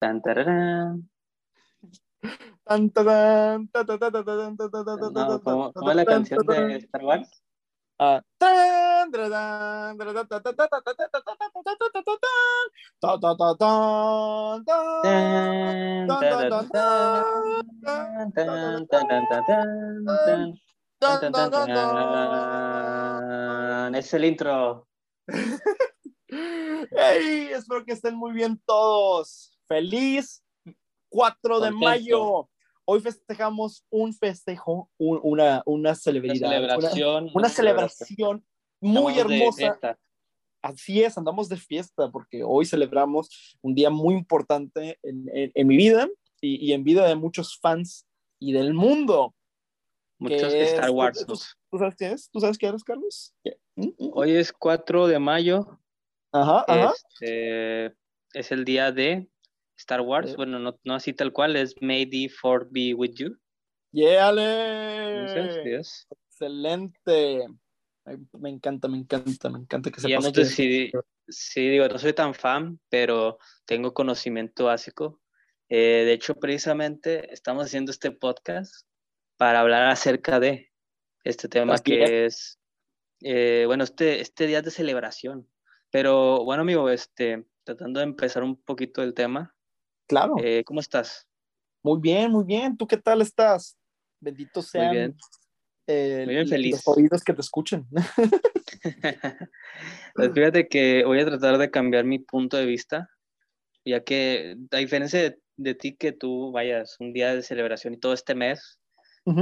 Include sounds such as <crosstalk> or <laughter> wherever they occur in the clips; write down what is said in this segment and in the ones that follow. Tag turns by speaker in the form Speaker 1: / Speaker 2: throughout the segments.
Speaker 1: Tan tararán.
Speaker 2: Tan tararán.
Speaker 1: No, ¿cómo, ¿Cómo es la canción de Star Wars? Es el intro.
Speaker 2: hey, espero que estén muy bien todos. Feliz 4 de mayo. Hoy festejamos un festejo, un- una, una
Speaker 1: Una
Speaker 2: celebridad, una,
Speaker 1: celebración.
Speaker 2: una celebración muy hermosa. Así es, andamos de fiesta porque hoy celebramos un día muy importante en, en- en mi vida y, y en vida de muchos fans y del mundo.
Speaker 1: Muchos Star Wars.
Speaker 2: ¿Tú, tú sabes quién es? ¿Tú sabes quién eres, Carlos? ¿Mm? ¿Mm?
Speaker 1: Hoy es 4 de mayo.
Speaker 2: Ajá, ajá.
Speaker 1: Este, es el día de Star Wars. Bueno, no, no así tal cual, es May the Fourth be with you. Entonces, Dios.
Speaker 2: Excelente. Ay, Me encanta, me encanta, me encanta que que-
Speaker 1: decidido, sí, digo, no soy tan fan, pero tengo conocimiento básico. Eh, de hecho, precisamente estamos haciendo este podcast para hablar acerca de este tema
Speaker 2: Así
Speaker 1: que es, eh, bueno, este, este día de celebración. Pero bueno, amigo, este, tratando de empezar un poquito el tema,
Speaker 2: Claro.
Speaker 1: eh, ¿cómo estás?
Speaker 2: Muy bien, muy bien. ¿Tú qué tal estás? Bendito sean
Speaker 1: bien.
Speaker 2: eh,
Speaker 1: Muy bien, feliz.
Speaker 2: los oídos que te escuchen. <laughs>
Speaker 1: Pues fíjate que voy a tratar de cambiar mi punto de vista, ya que a diferencia de, de ti que tú vayas un día de celebración y todo este mes,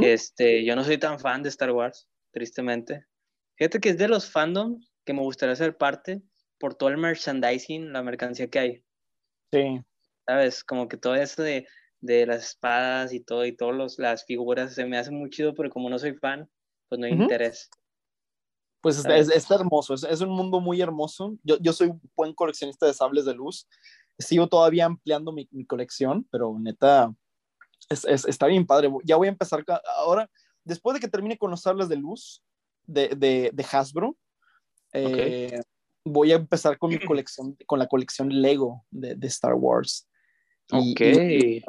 Speaker 1: este, yo no soy tan fan de Star Wars, tristemente. Fíjate que es de los fandoms que me gustaría ser parte por todo el merchandising, la mercancía que hay,
Speaker 2: Sí.
Speaker 1: ¿Sabes? Como que todo eso de, de las espadas y todo, y todas las figuras, se me hace muy chido, pero como no soy fan, pues no hay
Speaker 2: Ujú.
Speaker 1: interés.
Speaker 2: Pues es,
Speaker 1: ¿Sabes?
Speaker 2: es- está hermoso, es, es un mundo muy hermoso. Yo, yo soy un buen coleccionista de sables de luz. Sigo todavía ampliando mi, mi colección, pero neta, es, es- está bien padre. Ya voy a empezar ahora, después de que termine con los sables de luz de, de, de Hasbro, eh, voy a empezar con mi <clears throat> colección, con la colección Lego de, de Star Wars. Y-
Speaker 1: Ok.
Speaker 2: y-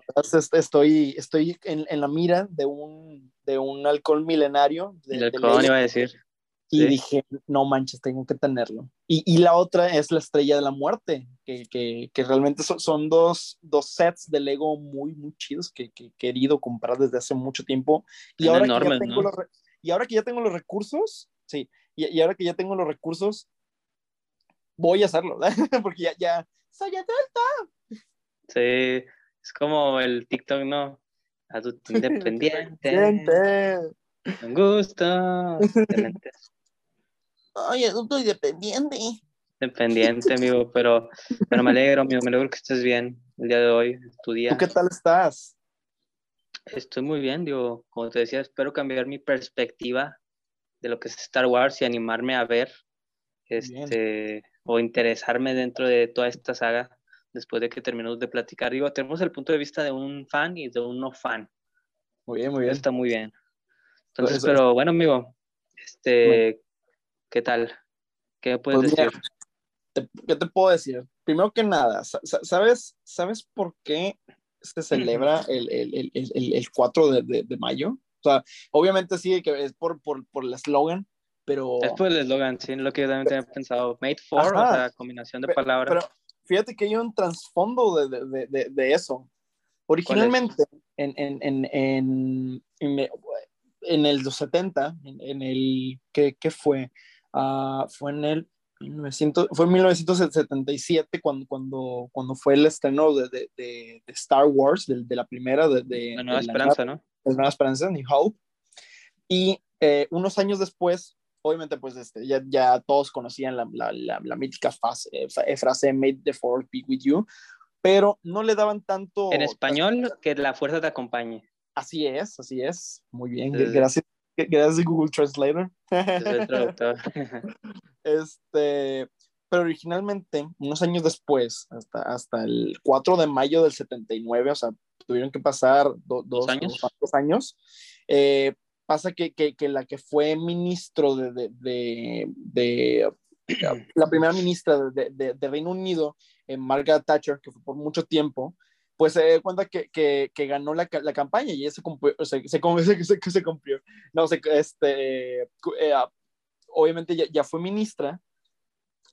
Speaker 2: estoy, estoy en, en la mira de un, de un alcohol milenario. De,
Speaker 1: El
Speaker 2: de
Speaker 1: halcón
Speaker 2: Lego.
Speaker 1: iba a decir.
Speaker 2: Y
Speaker 1: Sí.
Speaker 2: dije, no manches, tengo que tenerlo. Y, y la otra es la Estrella de la Muerte, que, que, que realmente son, son dos, dos sets de Lego muy, muy chidos que, que he querido comprar desde hace mucho tiempo. Y ahora,
Speaker 1: enormes,
Speaker 2: que ya tengo
Speaker 1: ¿no?
Speaker 2: los, y ahora que ya tengo los recursos, sí, y, y ahora que ya tengo los recursos, voy a hacerlo, <laughs> porque ya, ya, soy adulto.
Speaker 1: Sí, es como el TikTok, ¿no? Adulto <laughs> independiente. Un gusto.
Speaker 2: Ay, adulto independiente.
Speaker 1: Independiente, amigo, pero, pero me alegro, amigo, me alegro que estés bien el día de hoy, tu día.
Speaker 2: ¿Tú qué tal estás?
Speaker 1: Estoy muy bien, digo, como te decía, espero cambiar mi perspectiva de lo que es Star Wars y animarme a ver este o interesarme dentro de toda esta saga después de que terminemos de platicar. Digo, tenemos el punto de vista de un fan y de un no fan.
Speaker 2: Muy bien, muy bien.
Speaker 1: está muy bien. Entonces,
Speaker 2: Eso-
Speaker 1: pero bueno, amigo, este, ¿qué tal? ¿Qué puedes
Speaker 2: Pues
Speaker 1: decir?
Speaker 2: ¿qué te puedo decir? Primero que nada, sa- sa- ¿sabes, ¿sabes por qué se celebra el, el, el, el- el- el 4 de, de- de mayo? O sea, obviamente sí, que es por, por, por el eslogan, pero,
Speaker 1: Es por el eslogan, sí, lo que yo también tenía pensado. Made for,
Speaker 2: Ajá.
Speaker 1: o sea, combinación de palabras.
Speaker 2: pero fíjate que hay un trasfondo de, de, de, de- eso. Originalmente, en, en, en, en, en, el los 70, en, el, ¿qué, qué fue? Ah, fue en el 1900, fue en 1977 cuando, cuando, cuando fue el estreno de, de, Star Wars, de, de la primera, de, de,
Speaker 1: la nueva esperanza, ¿no?
Speaker 2: la Nueva Esperanza, New Hope. Y eh, unos años después, obviamente, pues este, ya, ya todos conocían la, la, la, la mítica frase, eh, eh, frase Made the Fourth be with you, pero no le daban tanto.
Speaker 1: En español, que la fuerza te acompañe.
Speaker 2: Así es, así es. Muy bien,
Speaker 1: Sí.
Speaker 2: gracias. Gracias, Google Translator. <laughs> Este, pero originalmente, unos años después, hasta, hasta el 4 de mayo del 79, o sea, tuvieron que pasar do- dos,
Speaker 1: años?
Speaker 2: dos- dos años, eh, pasa que, que, que la que fue ministro de, de, de, de- <clears throat> la primera ministra de, Reino Unido, eh, Margaret Thatcher, que fue por mucho tiempo, pues se da cuenta que, que, que ganó la, la, campaña y eso <laughs> se, se, se, se, cumplió. No este, eh, obviamente ya, ya, fue ministra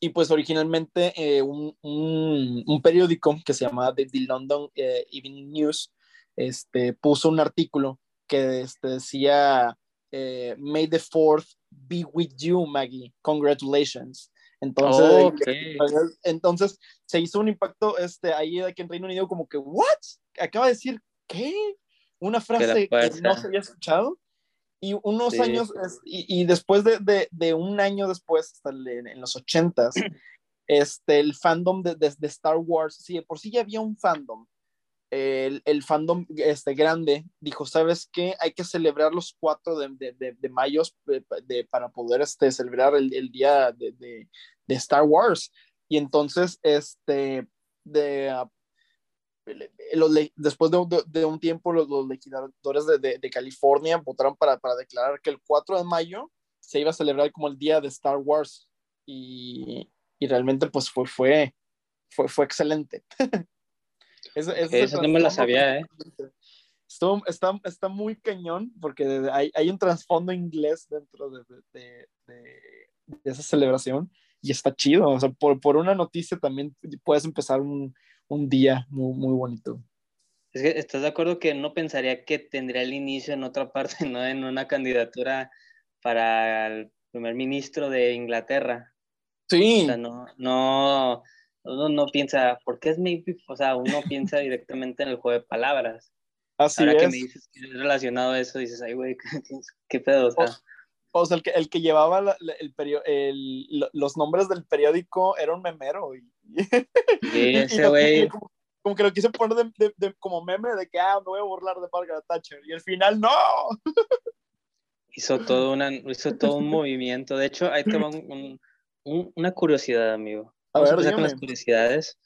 Speaker 2: y pues originalmente eh, un, un, un, periódico que se llamaba The, The London eh, Evening News este, puso un artículo que este, decía eh, May the 4th be with you, Maggie. Congratulations. Entonces, oh, entonces se hizo un impacto este, ahí aquí en Reino Unido como que, ¿what? Acaba de decir, ¿qué? Una frase que no se había escuchado. Y unos años, y, y, después de, de, de, un año después, hasta en, los ochentas, <clears throat> este, el fandom de, de, Star Wars, sí, por sí ya había un fandom, el, el, fandom este, grande dijo, ¿sabes qué? Hay que celebrar los 4 de, de, de mayo para poder este, celebrar el, el día de, Star Wars. Y entonces, este, de, uh, los, después de, un tiempo, los, los legisladores de, California votaron para, para declarar que el 4 de mayo se iba a celebrar como el día de Star Wars. Y, y realmente, pues fue, fue, fue, fue excelente. <laughs>
Speaker 1: Eso, no me lo sabía, ¿eh?
Speaker 2: está, está, muy cañón porque hay, hay un trasfondo inglés dentro de, de, de, esa celebración y está chido. O sea, por, por una noticia también puedes empezar un, un día muy, muy bonito.
Speaker 1: Es que, ¿Estás de acuerdo que no pensaría que tendría el inicio en otra parte, <laughs> no en una candidatura para el primer ministro de Inglaterra?
Speaker 2: Sí.
Speaker 1: O sea, no, no, uno no piensa, ¿por qué es maybe? O sea, uno piensa directamente en el juego de palabras.
Speaker 2: Así
Speaker 1: Ahora
Speaker 2: es.
Speaker 1: que me dices que es relacionado a eso, dices, ay, güey, <laughs> ¿qué, pedo? O sea,
Speaker 2: o, sea el, que, el que llevaba la, el el, los nombres del periódico era un memero. <laughs> Y,
Speaker 1: ese güey.
Speaker 2: Como, como, que lo quise poner de, de, como meme de que, ah, me voy a burlar de Margaret Thatcher. Y al final, ¡no! <laughs>
Speaker 1: hizo todo, una, hizo todo un movimiento. De hecho, ahí tengo un, un, una curiosidad, amigo. A ver, con las curiosidades.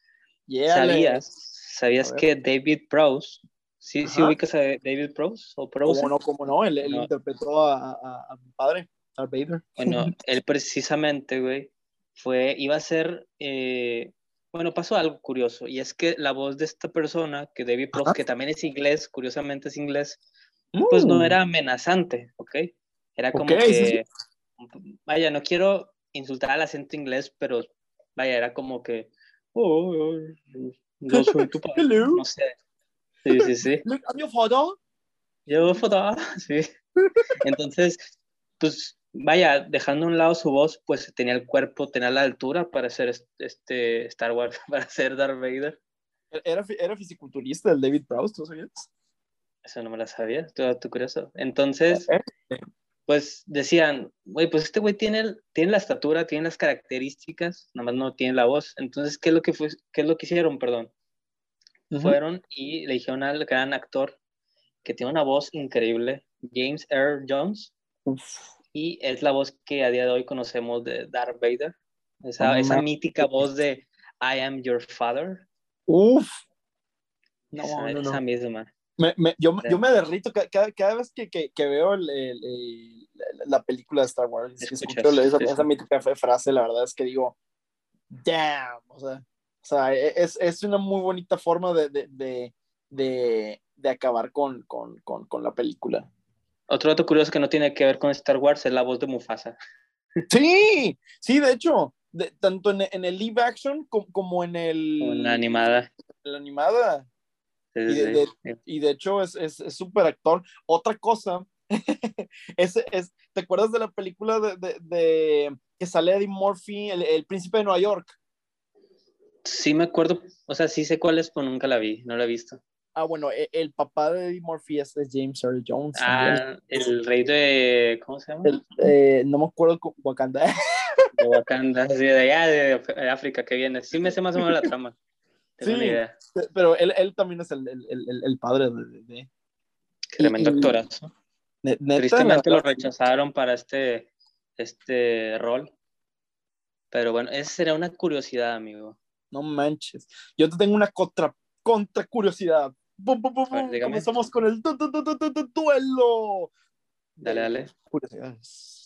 Speaker 1: ¿Sabías, ¿sabías que David Prowse, sí, sí ubicas a David Prowse o
Speaker 2: Prowse? ¿Cómo no, cómo no? Él, él interpretó a, a, a, mi padre, a Vader.
Speaker 1: Bueno, <laughs> él precisamente, güey, fue, iba a ser, eh, bueno, pasó algo curioso, y es que la voz de esta persona, que David Prowse, que también es inglés, curiosamente es inglés, pues no mm. era amenazante, ¿ok? Era como que, vaya, no quiero insultar al acento inglés, pero vaya, era como que, oh, yo soy tu <laughs> padre, no sé. Sí, sí, sí. <laughs>
Speaker 2: I'm your father.
Speaker 1: Yo father, sí. <laughs> Entonces, pues, vaya, dejando a un lado su voz, pues tenía el cuerpo, tenía la altura para ser este Star Wars, para ser Darth Vader.
Speaker 2: Era, era fisiculturista el David Prowse, ¿tú sabías?
Speaker 1: Eso no me lo sabía, todo curioso. Entonces, pues decían, güey, pues este güey tiene, tiene la estatura, tiene las características, nada más no tiene la voz. Entonces, ¿qué es lo que, fue, qué es lo que hicieron? Perdón. Fueron y le dijeron al gran actor que tiene una voz increíble, James Earl Jones, y es la voz que a día de hoy conocemos de Darth Vader, esa, esa mítica voz de I am your father.
Speaker 2: Uf.
Speaker 1: No, esa, no, esa misma.
Speaker 2: Me, me, yo, yo, me derrito cada, cada vez que, que, que veo el, el, la película de Star Wars. Escucho esa, esa, mítica frase, la verdad es que digo, damn, o sea, o sea e, es, es, una muy bonita forma de, de, de, de acabar con, con, con, con, la película.
Speaker 1: Otro dato curioso que no tiene que ver con Star Wars es la voz de Mufasa. <laughs>
Speaker 2: Sí, sí, de hecho, tanto en, en, el live action como, como en el...
Speaker 1: en la animada.
Speaker 2: En la animada y, de, y, de, hecho es súper es, actor. Otra cosa, <laughs> es, es, ¿te acuerdas de la película de, de que sale Eddie Murphy, el, el, príncipe de Nueva York?
Speaker 1: Sí me acuerdo, o sea, sí sé cuál es, pero nunca la vi, no la he visto.
Speaker 2: Ah, bueno, el, el papá de Eddie Murphy es, James Earl Jones.
Speaker 1: Ah, el rey de, ¿cómo se llama?
Speaker 2: Eh, no me acuerdo, Wakanda. <laughs>
Speaker 1: De Wakanda, sí, de allá, de África que viene. Sí me sé más o menos la trama
Speaker 2: sí, pero él, él, también es el, el, el padre de... de...
Speaker 1: Tremendo actorazo. Tristemente lo rechazaron para este, este rol. Pero bueno, esa sería una curiosidad, amigo.
Speaker 2: No manches. Yo te tengo una contra, contra curiosidad. ¡Bum, bum, bum, Comenzamos con el duelo.
Speaker 1: Dale, dale.
Speaker 2: Curiosidades.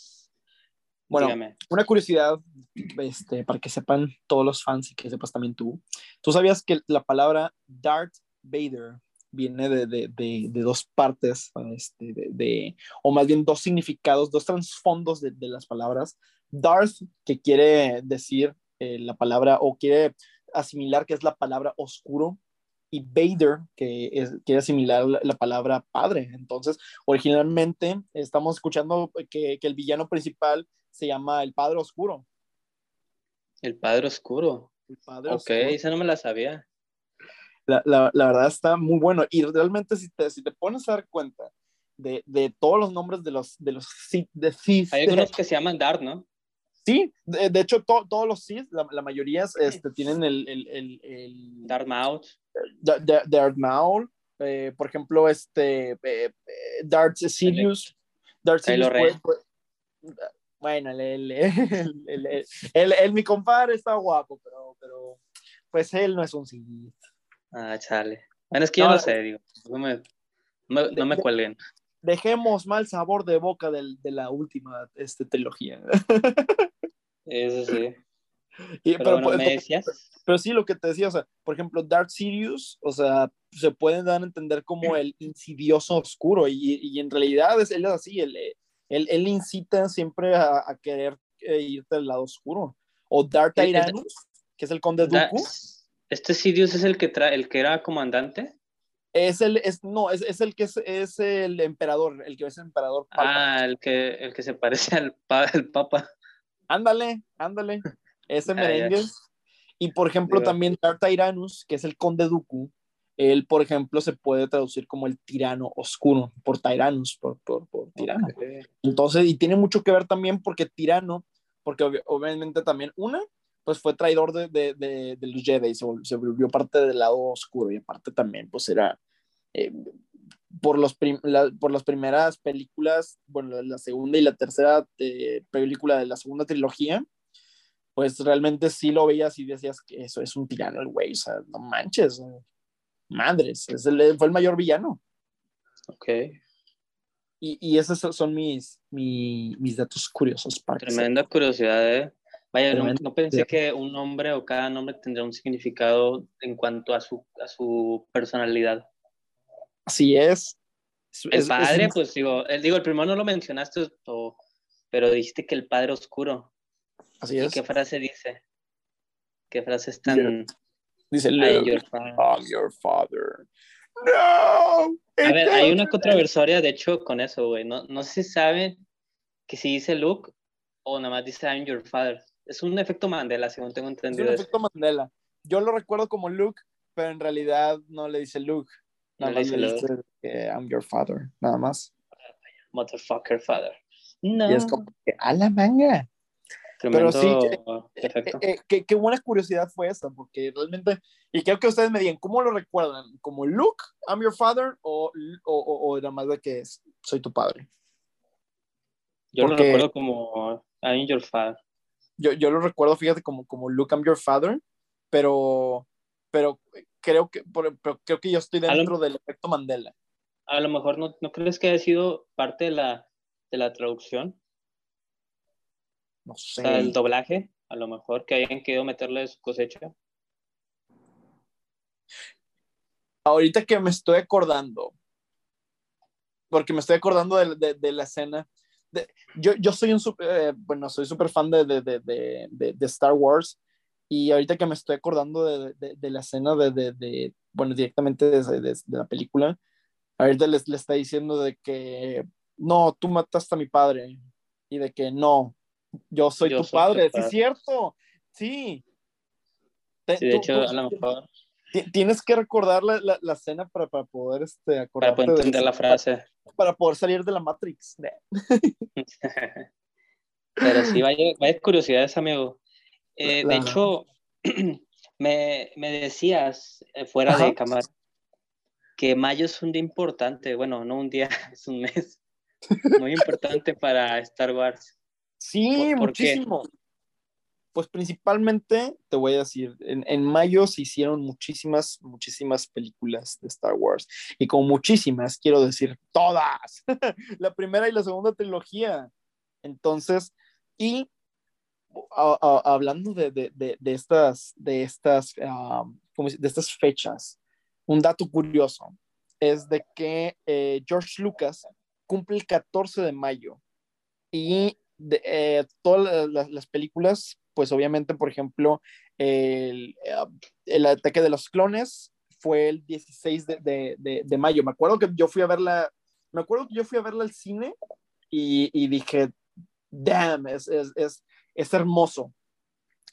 Speaker 2: Bueno, una curiosidad, este, para que sepan todos los fans y que sepas también tú. ¿Tú sabías que la palabra Darth Vader viene de, de, de, de dos partes, este, de, o más bien dos significados, dos trasfondos de, las palabras. Darth, que quiere decir eh, la palabra, o quiere asimilar que es la palabra oscuro, y Vader, que es, quiere asimilar la, palabra padre. Entonces, originalmente estamos escuchando que, que, el villano principal se llama el Padre Oscuro.
Speaker 1: El Padre Oscuro.
Speaker 2: El Padre
Speaker 1: ok, esa no me la sabía.
Speaker 2: La, la, la, verdad está muy bueno. Y realmente, si te, si te pones a dar cuenta de, de todos los nombres de los de los de Sith,
Speaker 1: Hay algunos que se llaman Darth, ¿no?
Speaker 2: Sí, de, de hecho, todos los Sith, la, la mayoría este, tienen el, el, el, el
Speaker 1: Darth Maul.
Speaker 2: Darth Maul. Eh, por ejemplo, este eh, eh, Darth Sidious. Darth Sidious el, el, el, mi compadre está guapo, pero, pero pues él no es un Sith.
Speaker 1: Ah, chale. Bueno, es que yo no, sé, digo. No me, no, me cuelguen.
Speaker 2: Dejemos mal sabor de boca del, de la última este, trilogía.
Speaker 1: Eso sí.
Speaker 2: pero, pues, ¿me decías? pero sí, lo que te decía, o sea, por ejemplo, Dark Sirius, o sea, se puede dar a entender como <clears throat> el insidioso oscuro, y, y en realidad es, él es así, él, él, él incita siempre a, a querer eh, irte al lado oscuro. O Dark Tyrannus, que es el conde Dooku.
Speaker 1: ¿Este Sidious es el que, tra el que era comandante?
Speaker 2: Es el, es, no, es, es el que es, es, el emperador, el que es el emperador.
Speaker 1: Ah, el que, el que se parece al, pa, papa.
Speaker 2: Ándale, ándale. Ese <laughs> ah, merengue. y por ejemplo, también Dark Tyrannus, que es el conde Dooku, él, por ejemplo, se puede traducir como el tirano oscuro, por Tyrannus, por, por, por tirano. Entonces, y tiene mucho que ver también porque tirano, porque obviamente también, una, pues fue traidor de, de, de, de los Jedi, se, se, volvió parte del lado oscuro y aparte también, pues era, eh, por, los la, por las primeras películas, bueno, la segunda y la tercera eh, película de la segunda trilogía, pues realmente sí lo veías y decías que eso es un tirano el güey, o sea, no manches, madres, es el, fue el mayor villano.
Speaker 1: Ok.
Speaker 2: Y, y esos son mis, mis, mis datos curiosos.
Speaker 1: Para Tremenda curiosidad, ¿eh? Vaya, no, pensé que un nombre o cada nombre tendría un significado en cuanto a su, a su personalidad.
Speaker 2: Así es.
Speaker 1: El padre, pues digo el, digo, el primero no lo mencionaste, pero dijiste que el padre oscuro.
Speaker 2: Así es.
Speaker 1: ¿Qué frase dice? ¿Qué frase es tan...
Speaker 2: Dice, I'm your, I'm your father. No.
Speaker 1: A ver, hay una controversia, de hecho, con eso, güey. No, no se sabe que si dice Luke o nada más dice I'm your father. Es un efecto Mandela, según tengo entendido.
Speaker 2: Es un efecto Mandela. Yo lo recuerdo como Luke, pero en realidad no le dice Luke. Nada no más le dice, que I'm your father, nada más.
Speaker 1: Motherfucker father. No.
Speaker 2: Y es como que a la manga. Pero sí, eh, eh, qué buena curiosidad fue esa, porque realmente, y creo que ustedes me digan, ¿cómo lo recuerdan? ¿Como Luke, I'm your father, o, o, o, nada más de que soy tu padre?
Speaker 1: Yo lo recuerdo como I'm your father
Speaker 2: yo, yo lo recuerdo, fíjate, como, como Look, I'm Your Father, pero, pero creo que, pero creo que yo estoy dentro del efecto Mandela.
Speaker 1: A lo mejor no, no crees que haya sido parte de la, de la traducción.
Speaker 2: No sé.
Speaker 1: O sea, el doblaje, a lo mejor que hayan querido meterle su cosecha.
Speaker 2: Ahorita que me estoy acordando, porque me estoy acordando de, de, de la escena, yo, yo soy un, eh, bueno, soy súper fan de, de, de, de, Star Wars y ahorita que me estoy acordando de, la escena de, bueno, directamente de, la película, ahorita les, le está diciendo de que, no, tú mataste a mi padre y de que no, yo soy tu padre, sí es cierto, sí.
Speaker 1: sí de hecho, a lo mejor
Speaker 2: tienes que recordar la, la, la escena para, para, poder este,
Speaker 1: acordarte. Para poder entender la frase.
Speaker 2: Para, poder salir de la Matrix. <laughs>
Speaker 1: Pero sí, vaya, vaya curiosidades, amigo. Eh, de hecho, <clears throat> me, me decías eh, fuera de cámara que mayo es un día importante. Bueno, no un día, <laughs> es un mes <laughs> muy importante para Star Wars.
Speaker 2: Sí, muchísimo. Pues principalmente, te voy a decir, en, mayo se hicieron muchísimas, muchísimas películas de Star Wars. Y con muchísimas, quiero decir, todas. <laughs> la primera y la segunda trilogía. Entonces, y hablando de, de, de, estas, de estas, de estas fechas, un dato curioso es de que eh, George Lucas cumple el 14 de mayo y de, eh, todas las, películas, pues obviamente, por ejemplo, el, el, ataque de los clones fue el 16 de, de, de, mayo. Me acuerdo que yo fui a verla, me acuerdo que yo fui a verla al cine y, y dije, damn, es, es, es, es hermoso.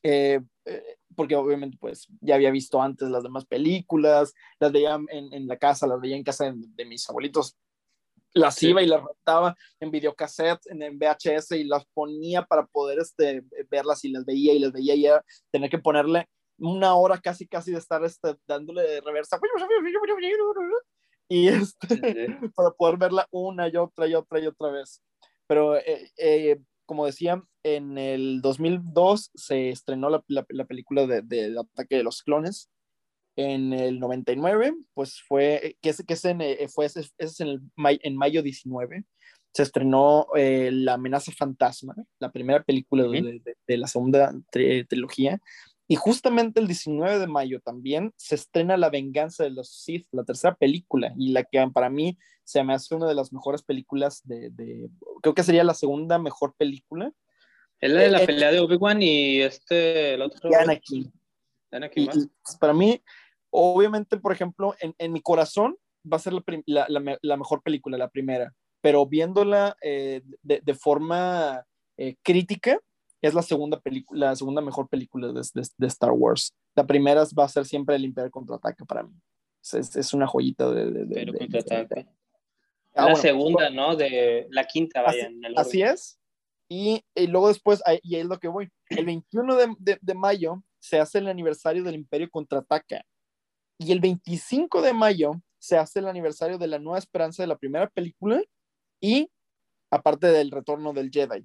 Speaker 2: Eh, eh, porque obviamente pues ya había visto antes las demás películas, las veía en, en la casa, las veía en casa de, mis abuelitos, las iba y las rentaba en videocassette, en, en, VHS y las ponía para poder este, verlas y las veía y las veía y ya tener que ponerle una hora casi casi de estar este, dándole de reversa y este, <laughs> para poder verla una y otra y otra y otra vez. Pero eh, eh, como decía, en el 2002 se estrenó la, la, película del de, ataque de los clones. En el 99, pues fue, que es, que es en, eh, fue, es, es en, el, en mayo 19, se estrenó eh, La amenaza fantasma, la primera película de, de, la segunda trilogía. Y justamente el 19 de mayo también se estrena La venganza de los Sith, la tercera película, y la que para mí se me hace una de las mejores películas de, creo que sería la segunda mejor película.
Speaker 1: Es la de la eh, eh, pelea de Obi-Wan y este, el otro.
Speaker 2: Anakin. Anakin pues, para mí, obviamente, por ejemplo, en, en mi corazón va a ser la, la, la, mejor película, la primera, pero viéndola eh, de, de, forma crítica, es la segunda película, la segunda mejor película de, de, Star Wars. La primera va a ser siempre el Imperio contraataque para mí. Es, es, una joyita de,
Speaker 1: contraataque. Ah, la segunda, ¿no? De la quinta, vaya.
Speaker 2: Así, es. Y, y, luego después, y ahí es lo que voy. El 21 de, de, mayo se hace el aniversario del Imperio Contraataca. Y el 25 de mayo se hace el aniversario de la Nueva Esperanza de la primera película y aparte del retorno del Jedi.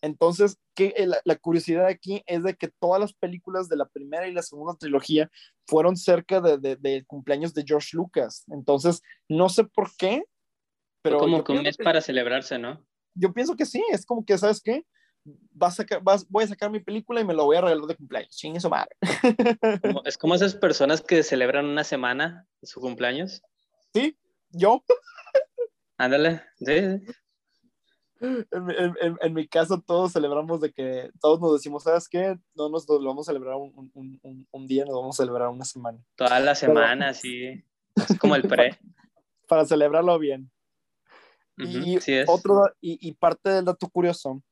Speaker 2: Entonces, que, eh, la, la, curiosidad aquí es de que todas las películas de la primera y la segunda trilogía fueron cerca del de, de cumpleaños de George Lucas. Entonces, no sé por qué,
Speaker 1: pero como que un mes para celebrarse, ¿no?
Speaker 2: Yo pienso que sí, es como que, ¿sabes qué? Vas a sacar, vas, voy a sacar mi película y me lo voy a regalar de cumpleaños. Ching, eso madre.
Speaker 1: es como esas personas que celebran una semana su cumpleaños.
Speaker 2: Sí, yo.
Speaker 1: Ándale, sí.
Speaker 2: En, en, en, mi caso, todos celebramos de que todos nos decimos, ¿sabes qué? No nos lo vamos a celebrar un, un, un, día, nos vamos a celebrar una semana.
Speaker 1: Toda la semana, sí. Es como el <laughs> pre.
Speaker 2: para celebrarlo bien y, otro, y, parte del dato curioso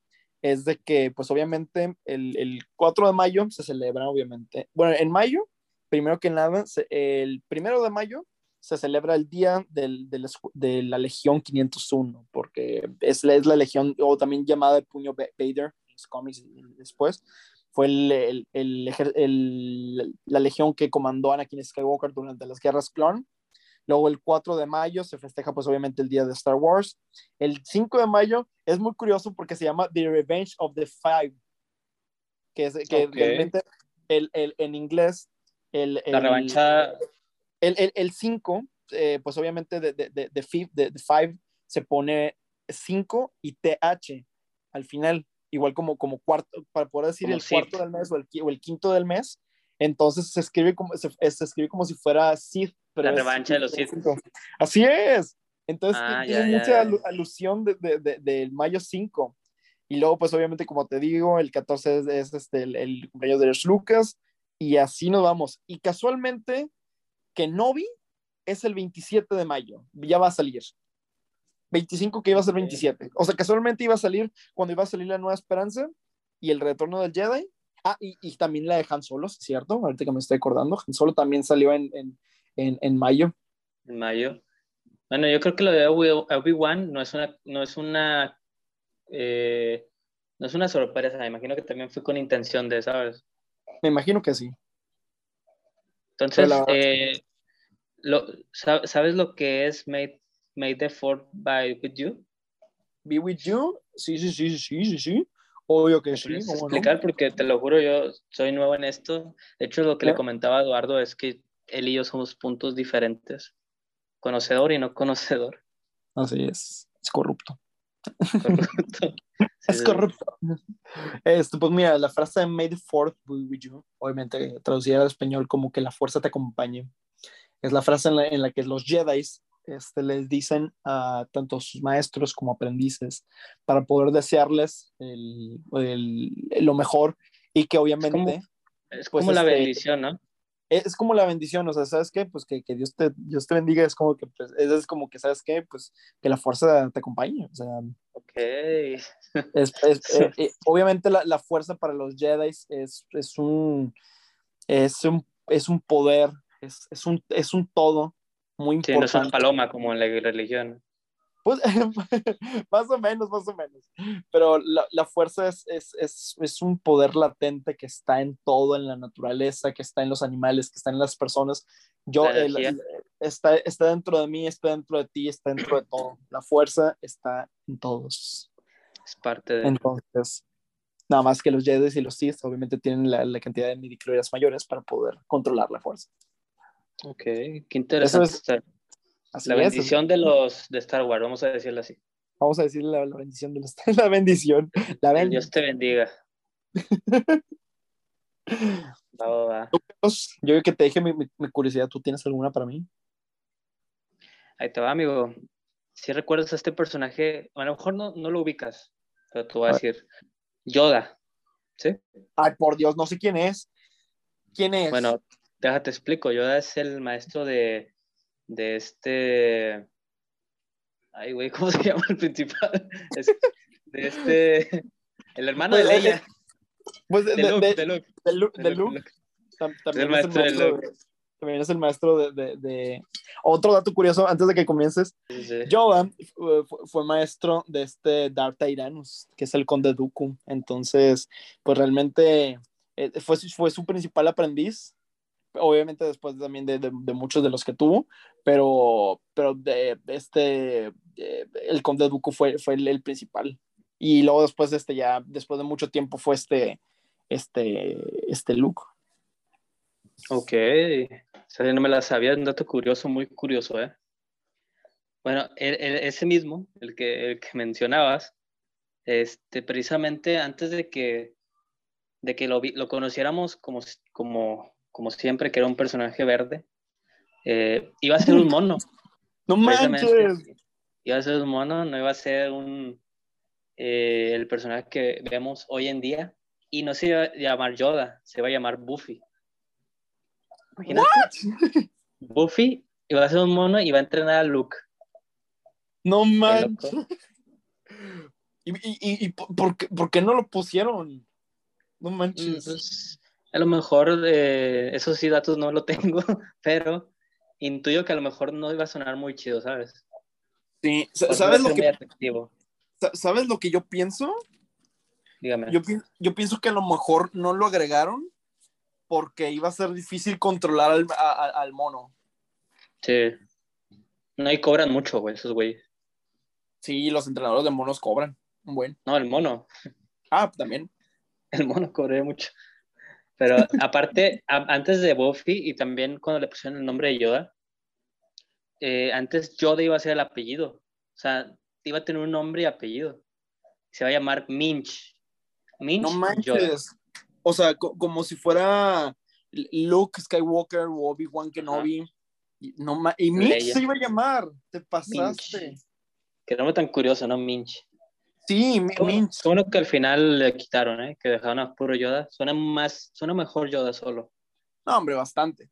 Speaker 2: es de que, pues obviamente, el, el, 4 de mayo se celebra, obviamente, bueno, en mayo, primero que nada, el primero de mayo se celebra el día del, del, de la Legión 501, porque es, es la Legión, o también llamada el Puño Vader, en los cómics después, fue el, el, la legión que comandó Anakin Skywalker durante las guerras clon Luego el 4 de mayo se festeja pues obviamente el día de Star Wars. El 5 de mayo es muy curioso porque se llama The Revenge of the Five, que es que realmente el, el, en inglés el,
Speaker 1: la revancha.
Speaker 2: el 5 eh, pues obviamente de, de, de, de, five se pone 5 y TH al final igual como, como cuarto, para poder decir el cuarto del mes o el, o el, quinto del mes, entonces se escribe como, se, se escribe como si fuera Sith
Speaker 1: la revancha de los Sith.
Speaker 2: Así es. Entonces ah, tiene mucha alusión del de, de, mayo 5. Y luego, pues obviamente, como te digo, el 14 es, este, el, cumpleaños de George Lucas. Y así nos vamos. Y casualmente, que Novi es el 27 de mayo. Ya va a salir. 25 que iba a ser 27. O sea, casualmente iba a salir cuando iba a salir la Nueva Esperanza y el Retorno del Jedi. Ah, y, y también la de Han Solo, ¿cierto? Ahorita que me estoy acordando. Han Solo también salió en, en en, en mayo.
Speaker 1: En mayo. Bueno, yo creo que lo de Obi-Wan no es una, no es una, eh, no es una sorpresa. Me imagino que también fue con intención de, ¿sabes?
Speaker 2: Me imagino que sí.
Speaker 1: Entonces, eh, lo, ¿sabes lo que es Made, made the Fourth by With You?
Speaker 2: Be With You, sí, sí, sí, sí, sí, sí. Obvio que sí.
Speaker 1: explicar porque te lo juro, yo soy nuevo en esto. De hecho, lo que le comentaba a Eduardo es que él y yo somos puntos diferentes. Conocedor y no conocedor.
Speaker 2: Así es. Es corrupto. Corrupto. <laughs> es corrupto. Esto, pues mira, la frase de May the Fourth be with you, obviamente traducida al español como que la fuerza te acompañe. Es la frase en la, que los Jedi este, les dicen a tanto sus maestros como aprendices para poder desearles el, lo mejor y que obviamente...
Speaker 1: Es como, pues, la este, bendición, ¿no?
Speaker 2: Es como la bendición, o sea, ¿sabes qué? Pues que, que Dios, te, Dios te bendiga, es como que, pues, es, como que, ¿sabes qué? Pues que la fuerza te acompañe, o sea.
Speaker 1: Ok.
Speaker 2: Es, <laughs> eh, eh, obviamente la, la, fuerza para los Jedi es, es, un, es, un, es un poder, es, es, un, es un todo muy importante.
Speaker 1: Sí, no es una paloma como en la religión.
Speaker 2: Pues, <laughs> más o menos, más o menos. Pero la, la fuerza es, es, es, es, un poder latente que está en todo, en la naturaleza, que está en los animales, que está en las personas. Yo, está, está dentro de mí, está dentro de ti, está dentro de todo. La fuerza está en todos.
Speaker 1: Es parte de...
Speaker 2: Entonces, nada más que los Jedi y los Sith obviamente tienen la, la cantidad de midichlorians mayores para poder controlar la fuerza.
Speaker 1: Ok, qué interesante la bendición de los de Star Wars, vamos a decirlo así.
Speaker 2: Vamos a decirle la, bendición de los <laughs> la bendición. La
Speaker 1: Dios te bendiga. <laughs>
Speaker 2: Yo que te dije mi, curiosidad, ¿tú tienes alguna para mí?
Speaker 1: Ahí te va, amigo. Si recuerdas a este personaje, a lo mejor no, no lo ubicas, pero te voy a, decir Yoda. ¿Sí?
Speaker 2: Ay, por Dios, no sé quién es. ¿Quién es?
Speaker 1: Bueno, déjate explico. Yoda es el maestro de de este. Ay, güey, ¿cómo se <laughs> llama el principal? de este. El hermano de pues, Leia.
Speaker 2: Pues de, de, Luke, de, Luke. De Luke. También, es el maestro, también es el maestro de, Otro dato curioso, antes de que comiences. Yoda fue, maestro de este Darth Tyrannus, que es el conde Dooku. Entonces, pues realmente eh, fue, fue su principal aprendiz obviamente después también de, de, muchos de los que tuvo, pero, pero de, este, el Conde Duco fue, fue el, principal. Y luego después de este, ya, después de mucho tiempo fue este, este, este Luke.
Speaker 1: Ok, o no me la sabía, un dato curioso, muy curioso, ¿eh? Bueno, ese mismo, el que, el que mencionabas, este, precisamente antes de que, de que lo, lo conociéramos como, como, como siempre, que era un personaje verde. Eh, iba a ser un mono. <laughs>
Speaker 2: ¡No manches!
Speaker 1: Iba a ser un mono, no iba a ser un eh, el personaje que vemos hoy en día. Y no se iba a llamar Yoda, se iba a llamar Buffy. Imagínate. <laughs> Buffy iba a ser un mono y iba a entrenar a Luke.
Speaker 2: No manches. <laughs> ¿Y, y, y, por, qué, por, qué, no lo pusieron? No manches.
Speaker 1: Pues, a lo mejor, eh, esos sí datos no lo <laughs> tengo, pero intuyo que a lo mejor no iba a sonar muy chido, ¿sabes?
Speaker 2: Sí, ¿sabes lo que... ¿Sabes lo que yo pienso?
Speaker 1: Dígame.
Speaker 2: Yo, yo, pienso que a lo mejor no lo agregaron porque iba a ser difícil controlar al, al mono.
Speaker 1: Sí. No, y cobran mucho, güey, esos güeyes.
Speaker 2: Sí, los entrenadores de monos cobran. Un buen.
Speaker 1: No, el mono.
Speaker 2: Ah, también.
Speaker 1: El mono cobré mucho. Pero aparte, antes de Buffy y también cuando le pusieron el nombre de Yoda, eh, antes Yoda iba a ser el apellido. O sea, iba a tener un nombre y apellido. Se va a llamar Minch.
Speaker 2: Minch no manches. O sea, como si fuera Luke Skywalker o Obi-Wan Kenobi. Y, no y Minch se iba a llamar. Te pasaste. Minch.
Speaker 1: Qué nombre tan curioso, ¿no? Minch.
Speaker 2: Sí, Minch.
Speaker 1: Bueno que al final le quitaron, ¿eh? Que dejaron a puro Yoda. Suena más, suena mejor Yoda solo.
Speaker 2: No, hombre, bastante.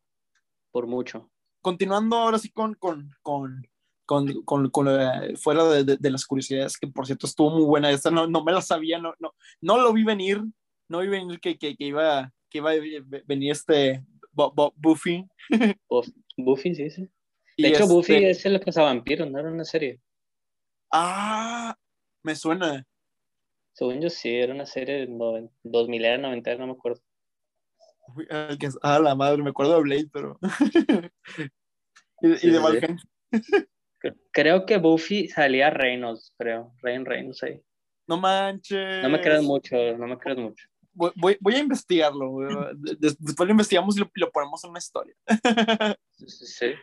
Speaker 1: Por mucho.
Speaker 2: Continuando ahora sí con, con, con, con, con, con fuera de, de, las curiosidades, que por cierto estuvo muy buena. Esta no, no me la sabía, no, no, no lo vi venir. No vi venir que, que, que iba, que iba a venir este Buffy. <laughs>
Speaker 1: Buffy, sí, sí. De hecho, Buffy este es el cazavampiro, no era una serie.
Speaker 2: Ah, me suena.
Speaker 1: Según yo sí, era una serie de 2000 era 90, no me acuerdo.
Speaker 2: Ah, la madre, me acuerdo de Blade, pero. <laughs> y, de Valheim.
Speaker 1: Creo que Buffy salía Reynolds, creo. Reyn Reynolds ahí.
Speaker 2: No manches.
Speaker 1: No me creas mucho, no me creas mucho.
Speaker 2: Voy, voy, a investigarlo. Después lo investigamos y lo, lo ponemos en una historia. <laughs>
Speaker 1: sí, sí.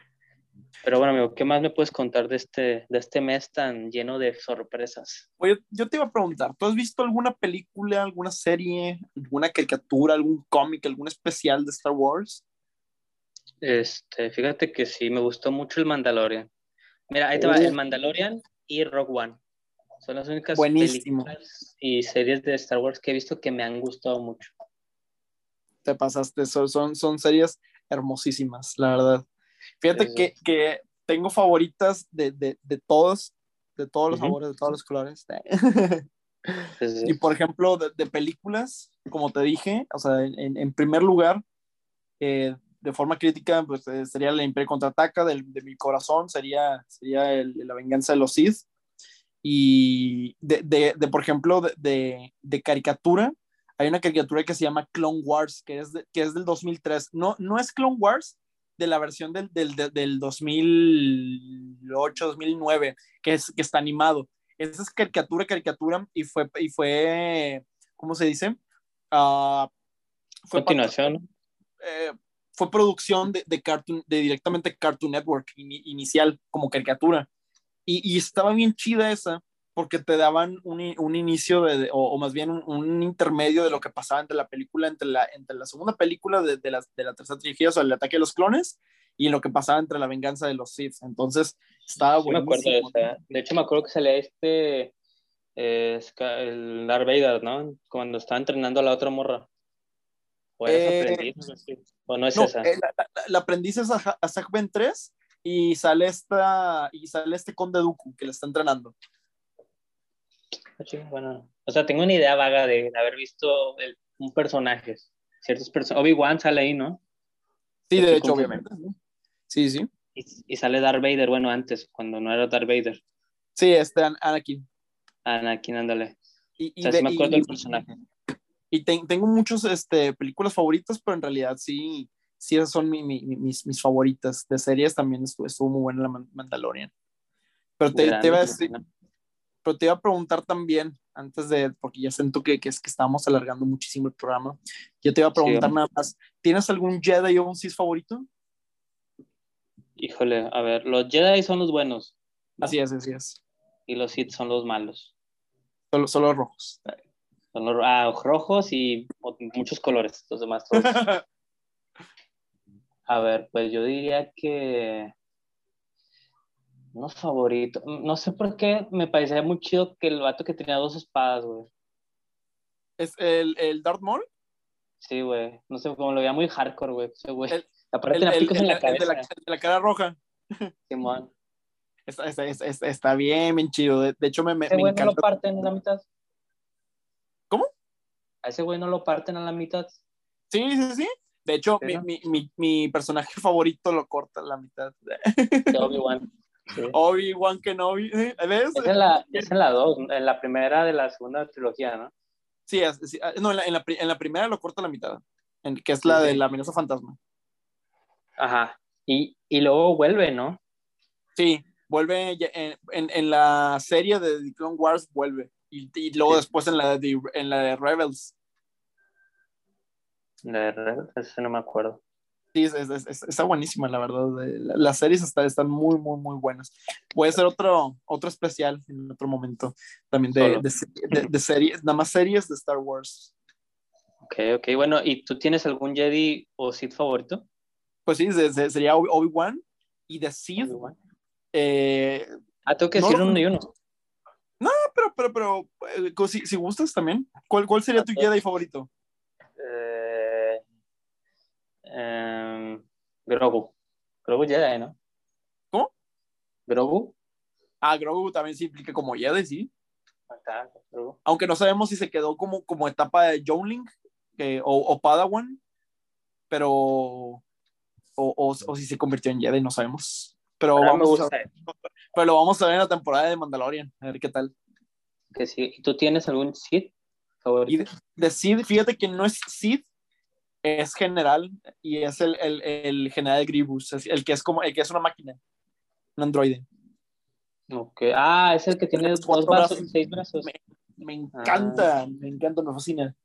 Speaker 1: Pero bueno, amigo, ¿qué más me puedes contar de este, de este mes tan lleno de sorpresas?
Speaker 2: Oye, yo te iba a preguntar, ¿tú has visto alguna película, alguna serie, alguna caricatura, algún cómic, algún especial de Star Wars?
Speaker 1: Este, fíjate que sí, me gustó mucho el Mandalorian. Mira, ahí te va, el Mandalorian y Rogue One. Son las únicas películas y series de Star Wars que he visto que me han gustado mucho.
Speaker 2: Te pasaste, son, son, son series hermosísimas, la verdad. Fíjate que, que, tengo favoritas de, de, de, todos, de todos los sabores, de todos los colores. <laughs> y por ejemplo, de, películas, como te dije, o sea, en, en primer lugar, eh, de forma crítica, pues eh, sería el Imperio Contraataca de, de mi corazón, sería, sería el, la venganza de los Sith. Y de, de, de por ejemplo, de, de, caricatura, hay una caricatura que se llama Clone Wars, que es, que es del 2003. No, no es Clone Wars de la versión del, del, del 2008, 2009, que, es, que está animado. Esa es caricatura, caricatura, y fue, y fue ¿cómo se dice? Uh,
Speaker 1: fue Continuación.
Speaker 2: Eh, fue producción de, de, Cartoon, de directamente Cartoon Network inicial, como caricatura. Y, y, estaba bien chida esa, porque te daban un, un inicio, de, o, o, más bien un, un, intermedio de lo que pasaba entre la película, entre la, entre la segunda película de, de, la, de la tercera trilogía, o sea, el ataque de los clones, y lo que pasaba entre la venganza de los Sith. Entonces, estaba
Speaker 1: bueno. me acuerdo de, esa. de hecho, me acuerdo que salía este, eh, el Darth Vader, ¿no? Cuando estaba entrenando a la otra morra. ¿O eh, aprendiz? ¿O no es esa?
Speaker 2: Eh, la, la, la, aprendiz es a, a Zack Ben 3 y sale, esta, y sale este Conde Dooku que le está entrenando.
Speaker 1: Ah, bueno, o sea, tengo una idea vaga de, haber visto el, un personaje, ciertos personajes. Obi-Wan sale ahí, ¿no?
Speaker 2: Sí, de hecho, obviamente. Sí, sí.
Speaker 1: Y, y, sale Darth Vader, bueno, antes, cuando no era Darth Vader.
Speaker 2: Sí, este Anakin.
Speaker 1: Anakin, ándale.
Speaker 2: Y, y o sea, de, sí me acuerdo del personaje y te, tengo muchas este, películas favoritas, pero en realidad sí, sí esas son mi, mi, mis, mis, favoritas. De series también estuvo, estuvo, muy buena la Mandalorian. Pero te, te, iba a decir, pero te iba a preguntar también, antes de, porque ya siento que, que, es que estamos alargando muchísimo el programa, yo te iba a preguntar sí, nada más, ¿tienes algún Jedi o un Sith favorito?
Speaker 1: Híjole, a ver, los Jedi son los buenos.
Speaker 2: Así es, así es.
Speaker 1: Y los Sith son los malos.
Speaker 2: Solo, solo rojos.
Speaker 1: Son los ah, rojos y muchos colores, los demás todos. <laughs> A ver, pues yo diría que no favorito. No sé por qué me parecía muy chido que el vato que tenía dos espadas, güey.
Speaker 2: ¿Es el, el Darth Maul?
Speaker 1: Sí, güey. No sé, como lo veía muy hardcore, güey. Ese güey.
Speaker 2: El, el, el, en la cabeza. De la, de la, cara roja.
Speaker 1: Simón.
Speaker 2: Está, está, está, está, bien, bien chido. De, de hecho, me, me,
Speaker 1: ¿Ese güey no lo parten en la mitad?
Speaker 2: ¿Cómo?
Speaker 1: A ese güey no lo parten a la mitad.
Speaker 2: Sí, sí, sí. De hecho, ¿Sí, no? mi, mi, mi, personaje favorito lo corta a la mitad.
Speaker 1: Obi-Wan.
Speaker 2: Sí. Obi-Wan Kenobi. ¿Ves?
Speaker 1: Es en la 2, es en, la dos, en la primera de la segunda trilogía, ¿no?
Speaker 2: Sí, es, sí ah, no, en la, en, la, en la, primera lo corta a la mitad, en, que es la sí, de la amenaza fantasma.
Speaker 1: Ajá. Y, y luego vuelve, ¿no?
Speaker 2: Sí, vuelve en, en, en la serie de The Clone Wars, vuelve. Y, y luego después en la, de, en la de Rebels.
Speaker 1: La de Rebels, eso no me acuerdo.
Speaker 2: Sí, es, es, es, está buenísima, la verdad. Las series está, están muy, muy, muy buenas. Puede ser otro, otro especial en otro momento también de, de, de, series, nada más series de Star Wars.
Speaker 1: Ok, ok, bueno, ¿y tú tienes algún Jedi o Sith favorito?
Speaker 2: Pues sí, sería Obi-Wan y de Sith. Eh,
Speaker 1: ah, tengo que no, decir uno y uno.
Speaker 2: No, pero, pero, pero, eh, si, si, gustas también. ¿Cuál, cuál sería tu Jedi favorito?
Speaker 1: Eh, eh, Grogu. Grogu Jedi, ¿no?
Speaker 2: ¿Cómo?
Speaker 1: Grogu.
Speaker 2: Ah, Grogu también se implica como Jedi, sí.
Speaker 1: Grogu.
Speaker 2: Aunque no sabemos si se quedó como, como etapa de Jourling eh, o, o, Padawan, pero. O, o, o, si se convirtió en Jedi, no sabemos. Pero
Speaker 1: Ahora
Speaker 2: vamos a. Pero lo vamos a ver en la temporada de Mandalorian, a ver qué tal.
Speaker 1: Que sí. ¿Tú tienes algún Sith favorito?
Speaker 2: Y de, de Sith, fíjate que no es Sith, es general y es el, el, el general Grievous, el que es como el que es una máquina, un androide.
Speaker 1: Ok, ah, es el que tiene dos brazos, brazos, seis brazos.
Speaker 2: Me, me encanta, ah. me encanta, me fascina.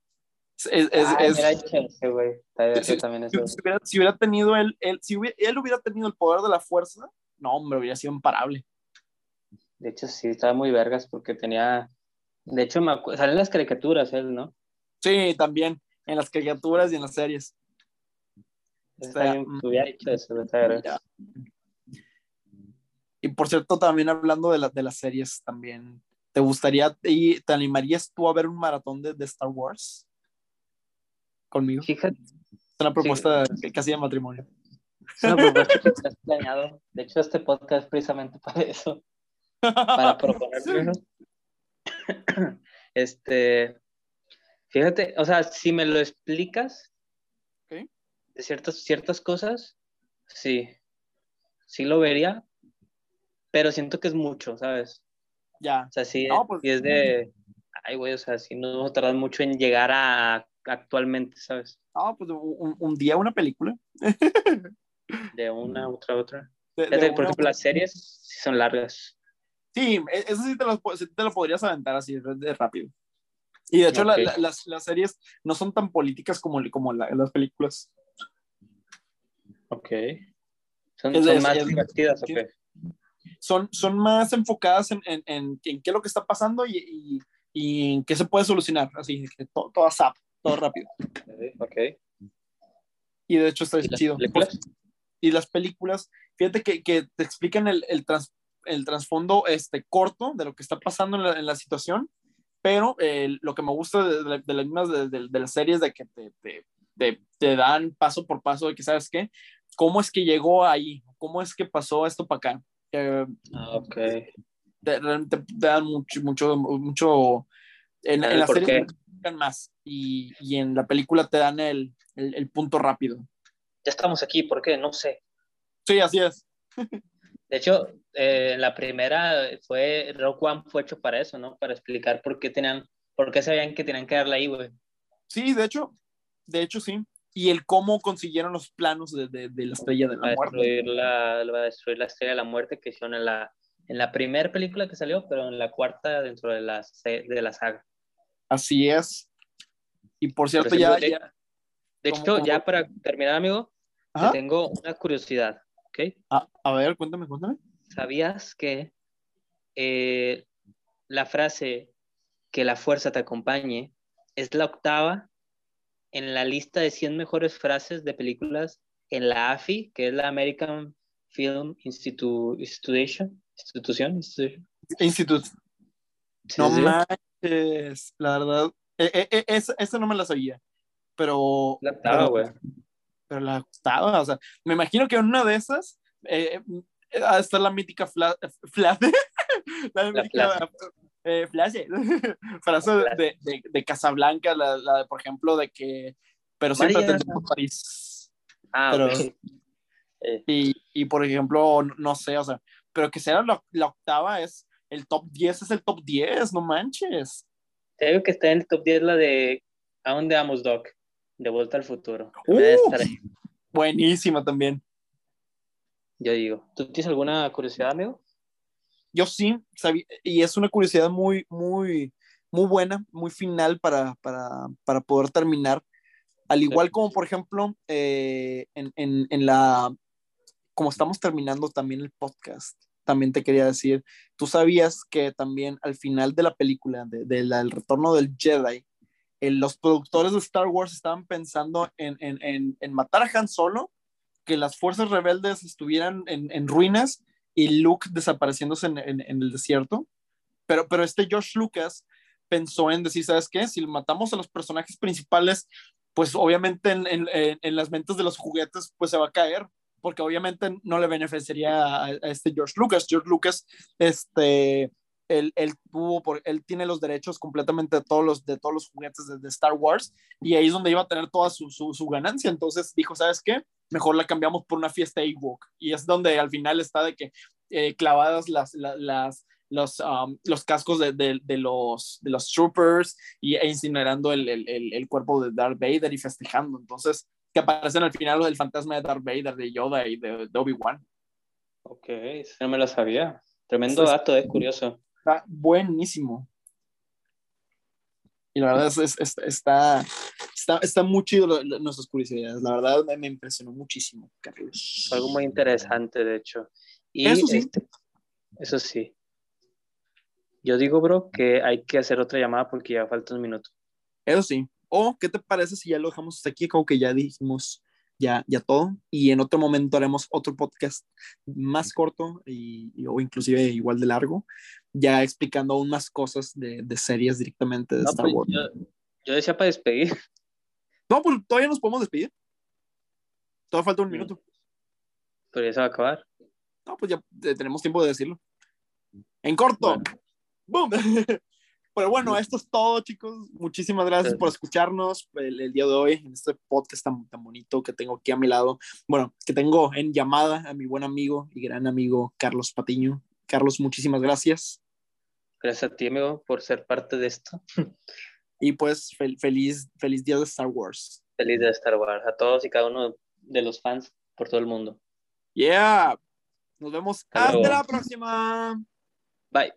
Speaker 2: Es, es,
Speaker 1: ah, mira.
Speaker 2: Si,
Speaker 1: también
Speaker 2: si, si, hubiera, si, hubiera, tenido él, él, si hubiera, él hubiera tenido el poder de la fuerza, no, hombre, hubiera sido imparable.
Speaker 1: De hecho, sí, estaba muy vergas porque tenía. De hecho, me acu... salen las caricaturas él, ¿no?
Speaker 2: Sí, también, en las caricaturas y en las series.
Speaker 1: Está bien, eso,
Speaker 2: Y por cierto, también hablando de, de las series, también, ¿te gustaría y te animarías tú a ver un maratón de, de Star Wars? Conmigo.
Speaker 1: Fíjate.
Speaker 2: Es una propuesta casi de matrimonio.
Speaker 1: Es una propuesta que has planeado. De hecho, este podcast es precisamente para eso. Para <laughs> proponerlo. <laughs> Este, fíjate, o sea, si me lo explicas de ciertas, ciertas cosas, sí, sí lo vería, pero siento que es mucho, ¿sabes?
Speaker 2: Ya.
Speaker 1: O sea, sí, pues, y es de, ay, güey, o sea, si no tardan mucho en llegar a actualmente, ¿sabes?
Speaker 2: No, pues un, día una película. <laughs>
Speaker 1: de una, otra, otra. por ejemplo, las series sí son largas.
Speaker 2: Sí, e, eso sí te lo, te lo podrías aventar así de rápido. Y de hecho, las, las, series no son tan políticas como, como las películas.
Speaker 1: Ok. Son, son más divertidas, ok.
Speaker 2: Son, son más enfocadas en, en, en, qué es lo que está pasando y, y, y en qué se puede solucionar. Así, que todo, todo zap, todo rápido.
Speaker 1: Ok.
Speaker 2: Y de hecho está chido. y las películas, fíjate que, que te explican el, el, el trasfondo este, corto de lo que está pasando en la, en la situación, pero eh, lo que me gusta de, de, las mismas de, de, las series de que te, te, te, dan paso por paso de que, ¿sabes qué? ¿Cómo es que llegó ahí? ¿Cómo es que pasó esto para acá?
Speaker 1: Eh, ah, ok.
Speaker 2: Te, dan mucho, mucho, mucho... En, en la serie más y, y, en la película te dan el, el, el punto rápido.
Speaker 1: Ya estamos aquí, ¿por qué? No sé.
Speaker 2: Sí, así es. <laughs>
Speaker 1: De hecho, eh, la primera fue, Rock One fue hecho para eso, ¿no? Para explicar por qué tenían, por qué sabían que tenían que darle ahí, güey.
Speaker 2: Sí, de hecho, de hecho sí. Y el cómo consiguieron los planos de, de, la estrella de la muerte.
Speaker 1: Destruir la, va a destruir la estrella de la muerte que hicieron en la, en la primera película que salió, pero en la cuarta dentro de la, de la saga.
Speaker 2: Así es. Y por cierto, ya, ya...
Speaker 1: De hecho, ya para terminar, amigo, tengo una curiosidad.
Speaker 2: A, ver, cuéntame, cuéntame.
Speaker 1: ¿Sabías que eh, la frase que la fuerza te acompañe es la octava en la lista de 100 mejores frases de películas en la AFI, que es la American Film Institution? Institución.
Speaker 2: Institute. no manches, la verdad. E, e, e, esa, no me la sabía. Pero.
Speaker 1: La octava, güey
Speaker 2: pero la octava, o sea, me imagino que en una de esas eh, está la mítica fla, <laughs> la, mítica eh, <laughs> frase de, de, de, Casablanca, la, la de, por ejemplo, de que, pero siempre por París.
Speaker 1: Ah,
Speaker 2: pero, <laughs> eh. y, y, por ejemplo, no, sé, o sea, pero que sea la, la, octava es, el top 10 es el top 10, no manches.
Speaker 1: Te digo que está en el top 10 la de ¿A dónde vamos, Doc? De Vuelta al Futuro.
Speaker 2: Uh, buenísima también.
Speaker 1: Yo digo, ¿tú tienes alguna curiosidad, amigo?
Speaker 2: Yo sí, sabía, y es una curiosidad muy, muy, muy buena, muy final para, para, para poder terminar. Al igual como, por ejemplo, eh, en, en, en, la, como estamos terminando también el podcast, también te quería decir, tú sabías que también al final de la película, del de, de retorno del Jedi, los productores de Star Wars estaban pensando en, en, en, matar a Han Solo, que las fuerzas rebeldes estuvieran en, ruinas y Luke desapareciéndose en, el desierto. Pero, pero este George Lucas pensó en decir, ¿sabes qué? Si matamos a los personajes principales, pues obviamente en, las mentes de los juguetes, pues se va a caer, porque obviamente no le beneficiaría a, a este George Lucas. George Lucas, este, él, él, tuvo por, él tiene los derechos completamente de todos los, de todos los juguetes de, Star Wars y ahí es donde iba a tener toda su, su, ganancia. Entonces dijo, ¿sabes qué? Mejor la cambiamos por una fiesta Ewok. Y es donde al final está de que eh, clavadas las, las, los, um, los cascos de, de, de, los, de los troopers y, e incinerando el, el, el, cuerpo de Darth Vader y festejando. Entonces, que aparecen al final el fantasma de Darth Vader, de Yoda y de, Obi-Wan.
Speaker 1: Ok, no me lo sabía. Tremendo dato, es curioso.
Speaker 2: Está buenísimo. Y la verdad es, está, está, está muy chido nuestras curiosidades. La verdad me, impresionó muchísimo, Carlos.
Speaker 1: Algo muy interesante, de hecho. Y
Speaker 2: eso sí.
Speaker 1: Este, eso sí. Yo digo, bro, que hay que hacer otra llamada porque ya falta un minuto.
Speaker 2: Eso sí. O, ¿qué te parece si ya lo dejamos hasta aquí? Como que ya dijimos, ya, ya todo. Y en otro momento haremos otro podcast más corto y, o inclusive igual de largo, ya explicando aún más cosas de, de series directamente de Star
Speaker 1: pues,
Speaker 2: Wars.
Speaker 1: Yo, decía para despedir. <laughs>
Speaker 2: No, pues todavía nos podemos despedir. Todavía falta un mm. minuto.
Speaker 1: Pero ya se va a acabar.
Speaker 2: No, pues ya tenemos tiempo de decirlo. En corto. ¡Boom! <laughs> Pero bueno, esto es todo, chicos. Muchísimas gracias por escucharnos el, día de hoy en este podcast tan, tan bonito que tengo aquí a mi lado. Bueno, que tengo en llamada a mi buen amigo y gran amigo Carlos Patiño. Carlos, muchísimas gracias.
Speaker 1: Gracias a ti, amigo, por ser parte de esto.
Speaker 2: Y pues feliz, feliz día de Star Wars.
Speaker 1: Feliz día de Star Wars a todos y cada uno de los fans por todo el mundo.
Speaker 2: Yeah. Nos vemos hasta la próxima.
Speaker 1: Bye.